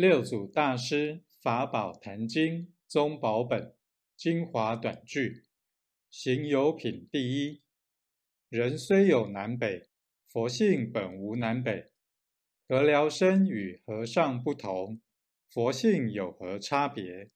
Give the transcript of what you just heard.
六祖大师法宝坛经宗宝本精华短句行有品第一：人虽有南北，佛性本无南北。何聊生与和尚不同？佛性有何差别？